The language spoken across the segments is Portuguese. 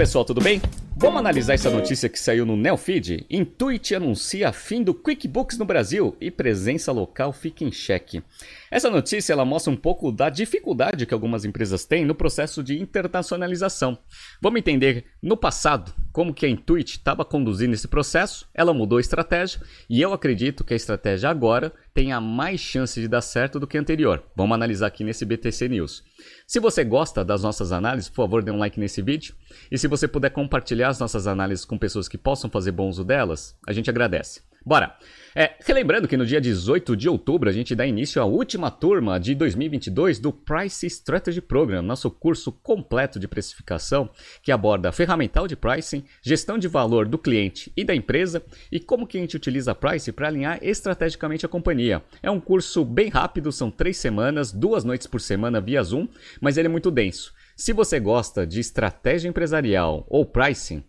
pessoal, tudo bem? Vamos analisar essa notícia que saiu no Neofeed? Intuit anuncia fim do QuickBooks no Brasil e presença local fica em xeque. Essa notícia ela mostra um pouco da dificuldade que algumas empresas têm no processo de internacionalização. Vamos entender no passado como que a Intuit estava conduzindo esse processo, ela mudou a estratégia e eu acredito que a estratégia agora tenha mais chance de dar certo do que a anterior. Vamos analisar aqui nesse BTC News. Se você gosta das nossas análises, por favor, dê um like nesse vídeo. E se você puder compartilhar as nossas análises com pessoas que possam fazer bom uso delas, a gente agradece. Bora! É, relembrando que no dia 18 de outubro a gente dá início à última turma de 2022 do Price Strategy Program, nosso curso completo de precificação que aborda ferramental de pricing, gestão de valor do cliente e da empresa e como que a gente utiliza price para alinhar estrategicamente a companhia. É um curso bem rápido, são três semanas, duas noites por semana via Zoom, mas ele é muito denso. Se você gosta de estratégia empresarial ou pricing,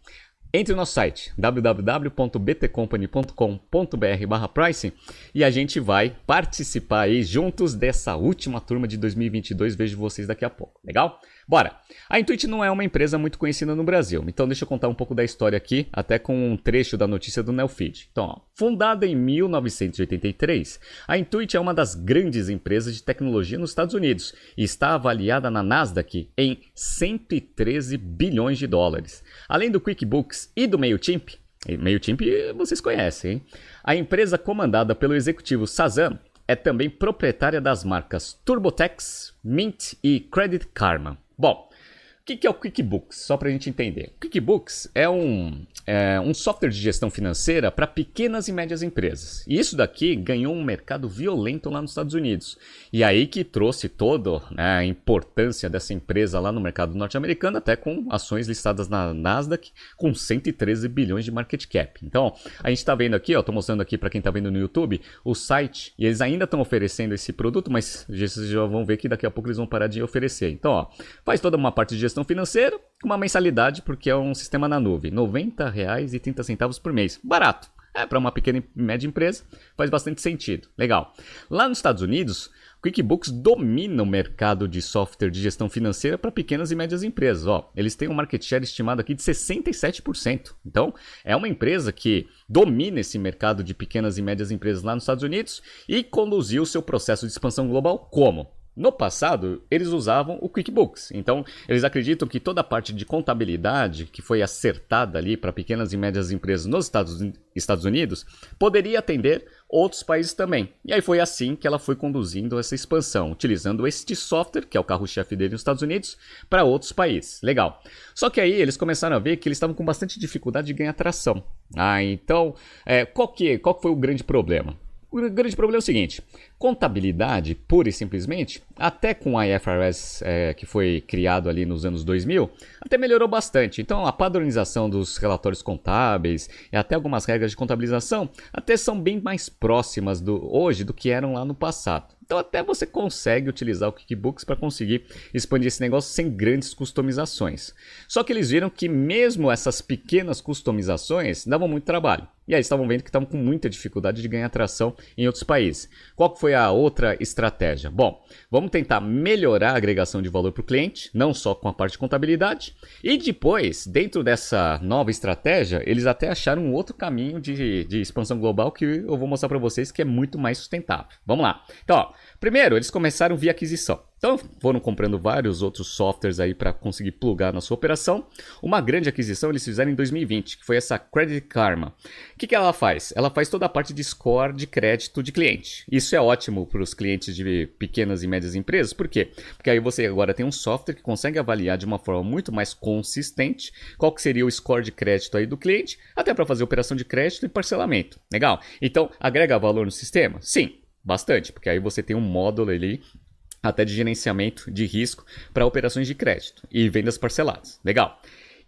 entre no nosso site www.btcompany.com.br/pricing e a gente vai participar aí juntos dessa última turma de 2022. Vejo vocês daqui a pouco. Legal? Bora! A Intuit não é uma empresa muito conhecida no Brasil, então deixa eu contar um pouco da história aqui, até com um trecho da notícia do Neofeed. Então, ó, fundada em 1983, a Intuit é uma das grandes empresas de tecnologia nos Estados Unidos e está avaliada na Nasdaq em 113 bilhões de dólares. Além do QuickBooks e do MailChimp, MailChimp vocês conhecem, hein? A empresa comandada pelo executivo Sazam é também proprietária das marcas TurboTax, Mint e Credit Karma. Bom, o que, que é o QuickBooks? Só para a gente entender. QuickBooks é um, é um software de gestão financeira para pequenas e médias empresas. E isso daqui ganhou um mercado violento lá nos Estados Unidos. E aí que trouxe toda né, a importância dessa empresa lá no mercado norte-americano, até com ações listadas na Nasdaq com 113 bilhões de market cap. Então, a gente está vendo aqui, estou mostrando aqui para quem está vendo no YouTube, o site, e eles ainda estão oferecendo esse produto, mas vocês já vão ver que daqui a pouco eles vão parar de oferecer. Então, ó, faz toda uma parte de gestão financeira com uma mensalidade, porque é um sistema na nuvem, R$ 90,30 por mês. Barato. É, para uma pequena e média empresa, faz bastante sentido. Legal. Lá nos Estados Unidos, QuickBooks domina o mercado de software de gestão financeira para pequenas e médias empresas. Ó, eles têm um market share estimado aqui de 67%. Então, é uma empresa que domina esse mercado de pequenas e médias empresas lá nos Estados Unidos e conduziu seu processo de expansão global como? No passado, eles usavam o QuickBooks. Então, eles acreditam que toda a parte de contabilidade que foi acertada ali para pequenas e médias empresas nos Estados, Unidos poderia atender outros países também. E aí foi assim que ela foi conduzindo essa expansão, utilizando este software, que é o carro-chefe dele nos Estados Unidos, para outros países. Legal. Só que aí eles começaram a ver que eles estavam com bastante dificuldade de ganhar tração. Ah, então, é, qual, que, qual que foi o grande problema? O grande problema é o seguinte: contabilidade, pura e simplesmente, até com a IFRS é, que foi criado ali nos anos 2000, até melhorou bastante. Então, a padronização dos relatórios contábeis e até algumas regras de contabilização até são bem mais próximas do hoje do que eram lá no passado. Então até você consegue utilizar o QuickBooks para conseguir expandir esse negócio sem grandes customizações. Só que eles viram que mesmo essas pequenas customizações davam muito trabalho. E aí estavam vendo que estavam com muita dificuldade de ganhar tração em outros países. Qual foi a outra estratégia? Bom, vamos tentar melhorar a agregação de valor para o cliente, não só com a parte de contabilidade. E depois, dentro dessa nova estratégia, eles até acharam um outro caminho de, de expansão global que eu vou mostrar para vocês que é muito mais sustentável. Vamos lá. Então, ó, Primeiro, eles começaram via aquisição. Então, foram comprando vários outros softwares aí para conseguir plugar na sua operação. Uma grande aquisição eles fizeram em 2020, que foi essa Credit Karma. O que, que ela faz? Ela faz toda a parte de score de crédito de cliente. Isso é ótimo para os clientes de pequenas e médias empresas. Por quê? Porque aí você agora tem um software que consegue avaliar de uma forma muito mais consistente qual que seria o score de crédito aí do cliente, até para fazer operação de crédito e parcelamento. Legal? Então, agrega valor no sistema? Sim, Bastante, porque aí você tem um módulo ali até de gerenciamento de risco para operações de crédito e vendas parceladas. Legal.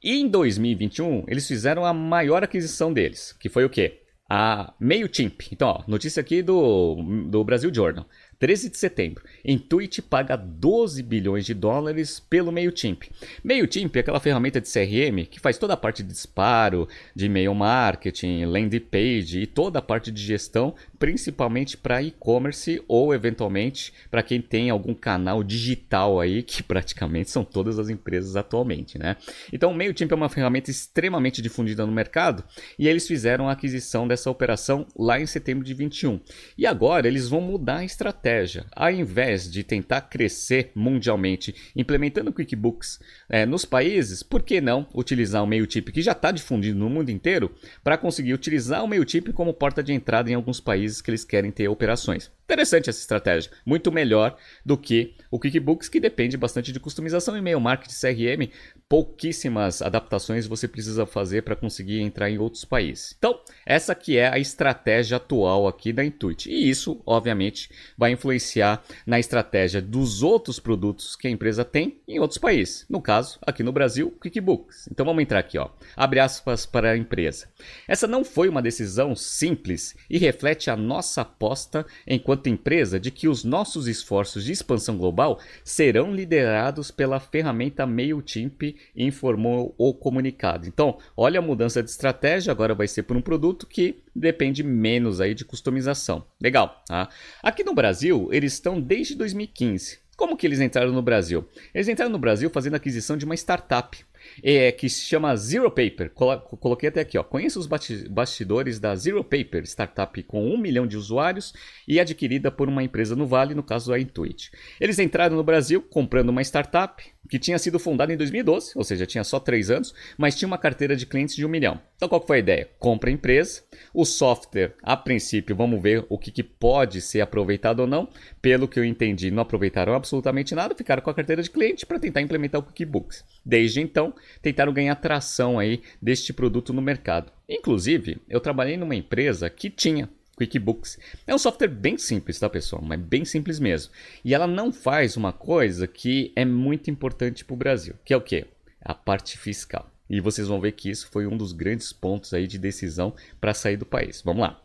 E em 2021, eles fizeram a maior aquisição deles, que foi o quê? A MailChimp. Então, ó, notícia aqui do, do Brasil Journal. 13 de setembro. Intuit paga 12 bilhões de dólares pelo MailChimp. MailChimp é aquela ferramenta de CRM que faz toda a parte de disparo, de e-mail marketing, landing page e toda a parte de gestão, principalmente para e-commerce ou eventualmente para quem tem algum canal digital aí, que praticamente são todas as empresas atualmente, né? Então o MailChimp é uma ferramenta extremamente difundida no mercado e eles fizeram a aquisição dessa operação lá em setembro de 21. E agora eles vão mudar a estratégia. Ao invés de tentar crescer mundialmente implementando QuickBooks é, nos países, por que não utilizar o MailChimp que já está difundido no mundo inteiro para conseguir utilizar o MailChimp como porta de entrada em alguns países que eles querem ter operações? Interessante essa estratégia, muito melhor do que o QuickBooks que depende bastante de customização e-mail marketing CRM, pouquíssimas adaptações você precisa fazer para conseguir entrar em outros países. Então, essa que é a estratégia atual aqui da Intuit. E isso, obviamente, vai influenciar na estratégia dos outros produtos que a empresa tem em outros países. No caso, aqui no Brasil, QuickBooks. Então vamos entrar aqui, ó. Abre aspas para a empresa. Essa não foi uma decisão simples e reflete a nossa aposta enquanto empresa de que os nossos esforços de expansão global serão liderados pela ferramenta MailChimp informou o comunicado. Então, olha a mudança de estratégia, agora vai ser por um produto que depende menos aí de customização. Legal, tá? Aqui no Brasil, eles estão desde 2015. Como que eles entraram no Brasil? Eles entraram no Brasil fazendo aquisição de uma startup é, que se chama Zero Paper. Coloquei até aqui, ó. Conheça os bastidores da Zero Paper, startup com um milhão de usuários e adquirida por uma empresa no Vale, no caso a Intuit. Eles entraram no Brasil comprando uma startup que tinha sido fundada em 2012, ou seja, tinha só três anos, mas tinha uma carteira de clientes de um milhão. Então qual foi a ideia? Compra a empresa, o software, a princípio, vamos ver o que, que pode ser aproveitado ou não. Pelo que eu entendi, não aproveitaram absolutamente nada, ficaram com a carteira de cliente para tentar implementar o QuickBooks. Desde então, tentaram ganhar tração aí deste produto no mercado. Inclusive, eu trabalhei numa empresa que tinha QuickBooks. É um software bem simples, tá, pessoal? Mas bem simples mesmo. E ela não faz uma coisa que é muito importante para o Brasil, que é o quê? A parte fiscal. E vocês vão ver que isso foi um dos grandes pontos aí de decisão para sair do país. Vamos lá.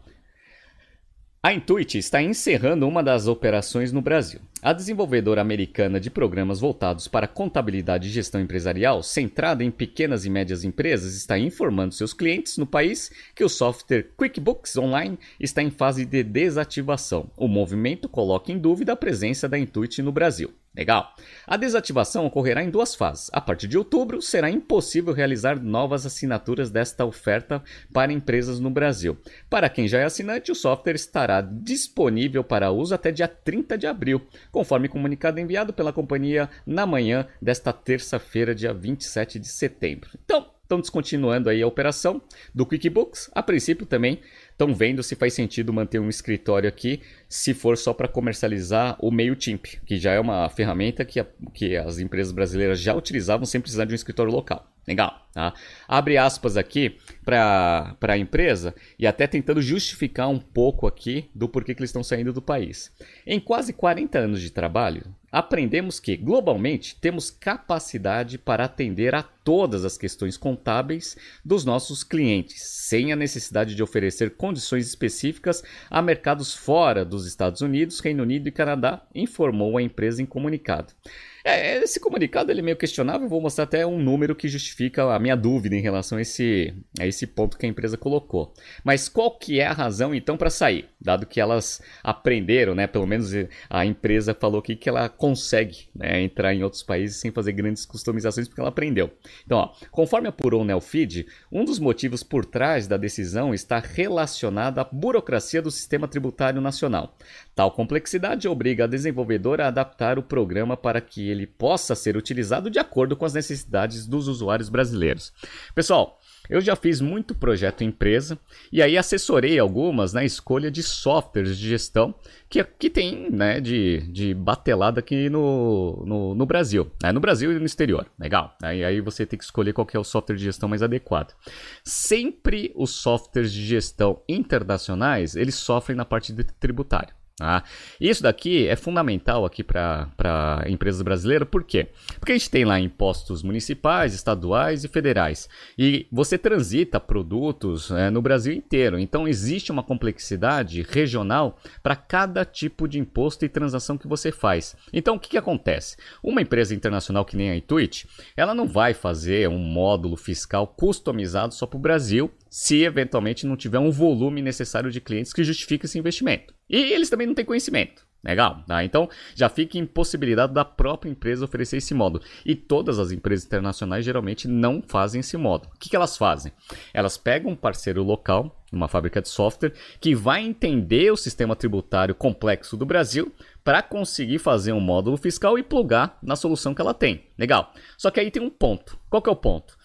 A Intuit está encerrando uma das operações no Brasil. A desenvolvedora americana de programas voltados para contabilidade e gestão empresarial, centrada em pequenas e médias empresas, está informando seus clientes no país que o software QuickBooks Online está em fase de desativação. O movimento coloca em dúvida a presença da Intuit no Brasil. Legal. A desativação ocorrerá em duas fases. A partir de outubro, será impossível realizar novas assinaturas desta oferta para empresas no Brasil. Para quem já é assinante, o software estará disponível para uso até dia 30 de abril, conforme comunicado enviado pela companhia na manhã desta terça-feira, dia 27 de setembro. Então, estão descontinuando aí a operação do QuickBooks. A princípio também estão vendo se faz sentido manter um escritório aqui, se for só para comercializar o MailChimp, que já é uma ferramenta que, a, que as empresas brasileiras já utilizavam sem precisar de um escritório local. Legal, tá? Abre aspas aqui para a empresa e até tentando justificar um pouco aqui do porquê que eles estão saindo do país. Em quase 40 anos de trabalho, aprendemos que, globalmente, temos capacidade para atender a todas as questões contábeis dos nossos clientes, sem a necessidade de oferecer condições específicas a mercados fora dos Estados Unidos, Reino Unido e Canadá, informou a empresa em comunicado. É, esse comunicado ele é meio questionável, vou mostrar até um número que justifica a minha dúvida em relação a esse, a esse ponto que a empresa colocou. Mas qual que é a razão então para sair? Dado que elas aprenderam, né, pelo menos a empresa falou aqui que ela consegue né, entrar em outros países sem fazer grandes customizações porque ela aprendeu. Então, ó, conforme apurou o Nelfeed, um dos motivos por trás da decisão está relacionado à burocracia do sistema tributário nacional. Tal complexidade obriga a desenvolvedora a adaptar o programa para que ele ele possa ser utilizado de acordo com as necessidades dos usuários brasileiros. Pessoal, eu já fiz muito projeto empresa e aí assessorei algumas na escolha de softwares de gestão que, que tem né, de, de batelada aqui no, no, no Brasil. Né? No Brasil e no exterior. Legal. Aí, aí você tem que escolher qual que é o software de gestão mais adequado. Sempre os softwares de gestão internacionais eles sofrem na parte de Tá? Isso daqui é fundamental aqui para empresas brasileiras, por quê? Porque a gente tem lá impostos municipais, estaduais e federais. E você transita produtos é, no Brasil inteiro. Então existe uma complexidade regional para cada tipo de imposto e transação que você faz. Então o que, que acontece? Uma empresa internacional que nem a Intuit, ela não vai fazer um módulo fiscal customizado só para o Brasil se eventualmente não tiver um volume necessário de clientes que justifique esse investimento. E eles também não têm conhecimento. Legal, tá? Então já fica impossibilidade da própria empresa oferecer esse módulo. E todas as empresas internacionais geralmente não fazem esse módulo. O que, que elas fazem? Elas pegam um parceiro local, uma fábrica de software, que vai entender o sistema tributário complexo do Brasil para conseguir fazer um módulo fiscal e plugar na solução que ela tem. Legal. Só que aí tem um ponto. Qual que é o ponto?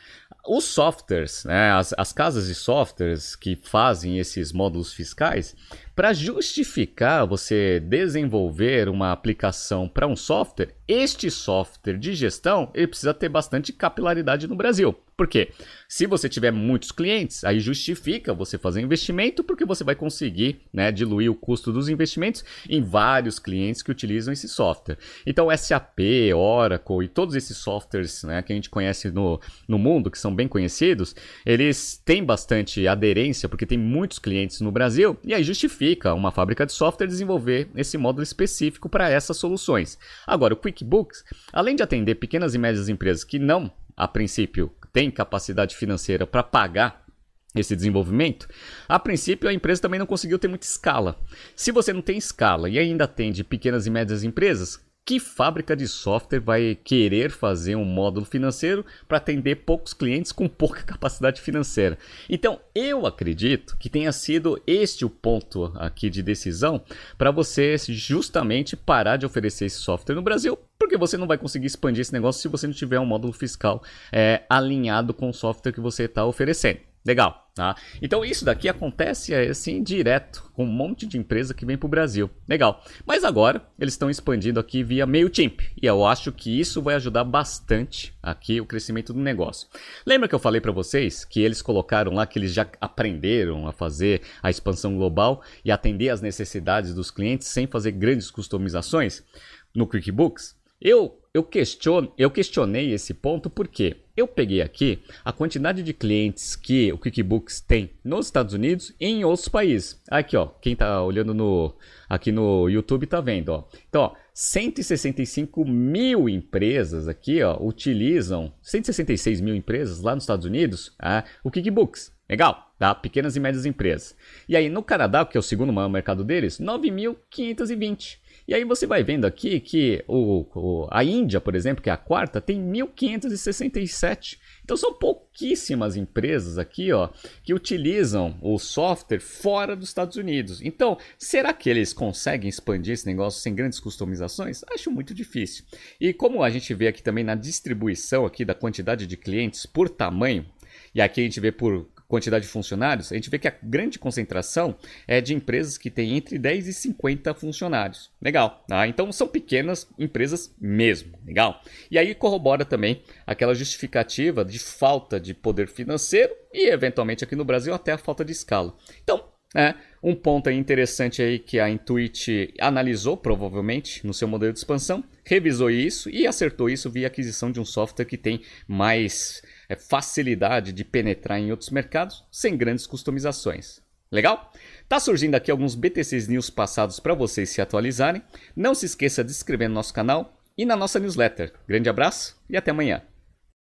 Os softwares, né, as, as casas de softwares que fazem esses módulos fiscais, para justificar você desenvolver uma aplicação para um software, este software de gestão ele precisa ter bastante capilaridade no Brasil. Por quê? Se você tiver muitos clientes, aí justifica você fazer investimento, porque você vai conseguir né, diluir o custo dos investimentos em vários clientes que utilizam esse software. Então, SAP, Oracle e todos esses softwares né, que a gente conhece no, no mundo, que são bem conhecidos, eles têm bastante aderência, porque tem muitos clientes no Brasil, e aí justifica uma fábrica de software desenvolver esse módulo específico para essas soluções. Agora, o QuickBooks, além de atender pequenas e médias empresas que não, a princípio, têm capacidade financeira para pagar esse desenvolvimento, a princípio a empresa também não conseguiu ter muita escala. Se você não tem escala e ainda atende pequenas e médias empresas, que fábrica de software vai querer fazer um módulo financeiro para atender poucos clientes com pouca capacidade financeira? Então, eu acredito que tenha sido este o ponto aqui de decisão para você justamente parar de oferecer esse software no Brasil, porque você não vai conseguir expandir esse negócio se você não tiver um módulo fiscal é, alinhado com o software que você está oferecendo. Legal, tá? Então isso daqui acontece assim direto com um monte de empresa que vem para o Brasil. Legal. Mas agora eles estão expandindo aqui via MailChimp e eu acho que isso vai ajudar bastante aqui o crescimento do negócio. Lembra que eu falei para vocês que eles colocaram lá que eles já aprenderam a fazer a expansão global e atender às necessidades dos clientes sem fazer grandes customizações no QuickBooks? Eu eu, eu questionei esse ponto porque eu peguei aqui a quantidade de clientes que o QuickBooks tem nos Estados Unidos e em outros países. Aqui, ó, quem está olhando no, aqui no YouTube está vendo, ó. Então, ó, 165 mil empresas aqui, ó, utilizam 166 mil empresas lá nos Estados Unidos, ah, o QuickBooks. Legal, tá? Pequenas e médias empresas. E aí no Canadá, que é o segundo maior mercado deles, 9.520. E aí você vai vendo aqui que o, o, a Índia, por exemplo, que é a quarta, tem 1.567. Então são pouquíssimas empresas aqui, ó, que utilizam o software fora dos Estados Unidos. Então, será que eles conseguem expandir esse negócio sem grandes customizações? Acho muito difícil. E como a gente vê aqui também na distribuição aqui da quantidade de clientes por tamanho, e aqui a gente vê por quantidade de funcionários, a gente vê que a grande concentração é de empresas que têm entre 10 e 50 funcionários. Legal, tá? Então são pequenas empresas mesmo. Legal. E aí corrobora também aquela justificativa de falta de poder financeiro e, eventualmente, aqui no Brasil, até a falta de escala. Então, é, um ponto aí interessante aí que a Intuit analisou, provavelmente, no seu modelo de expansão, revisou isso e acertou isso via aquisição de um software que tem mais é, facilidade de penetrar em outros mercados sem grandes customizações. Legal? Tá surgindo aqui alguns BTCs News passados para vocês se atualizarem. Não se esqueça de se inscrever no nosso canal e na nossa newsletter. Grande abraço e até amanhã.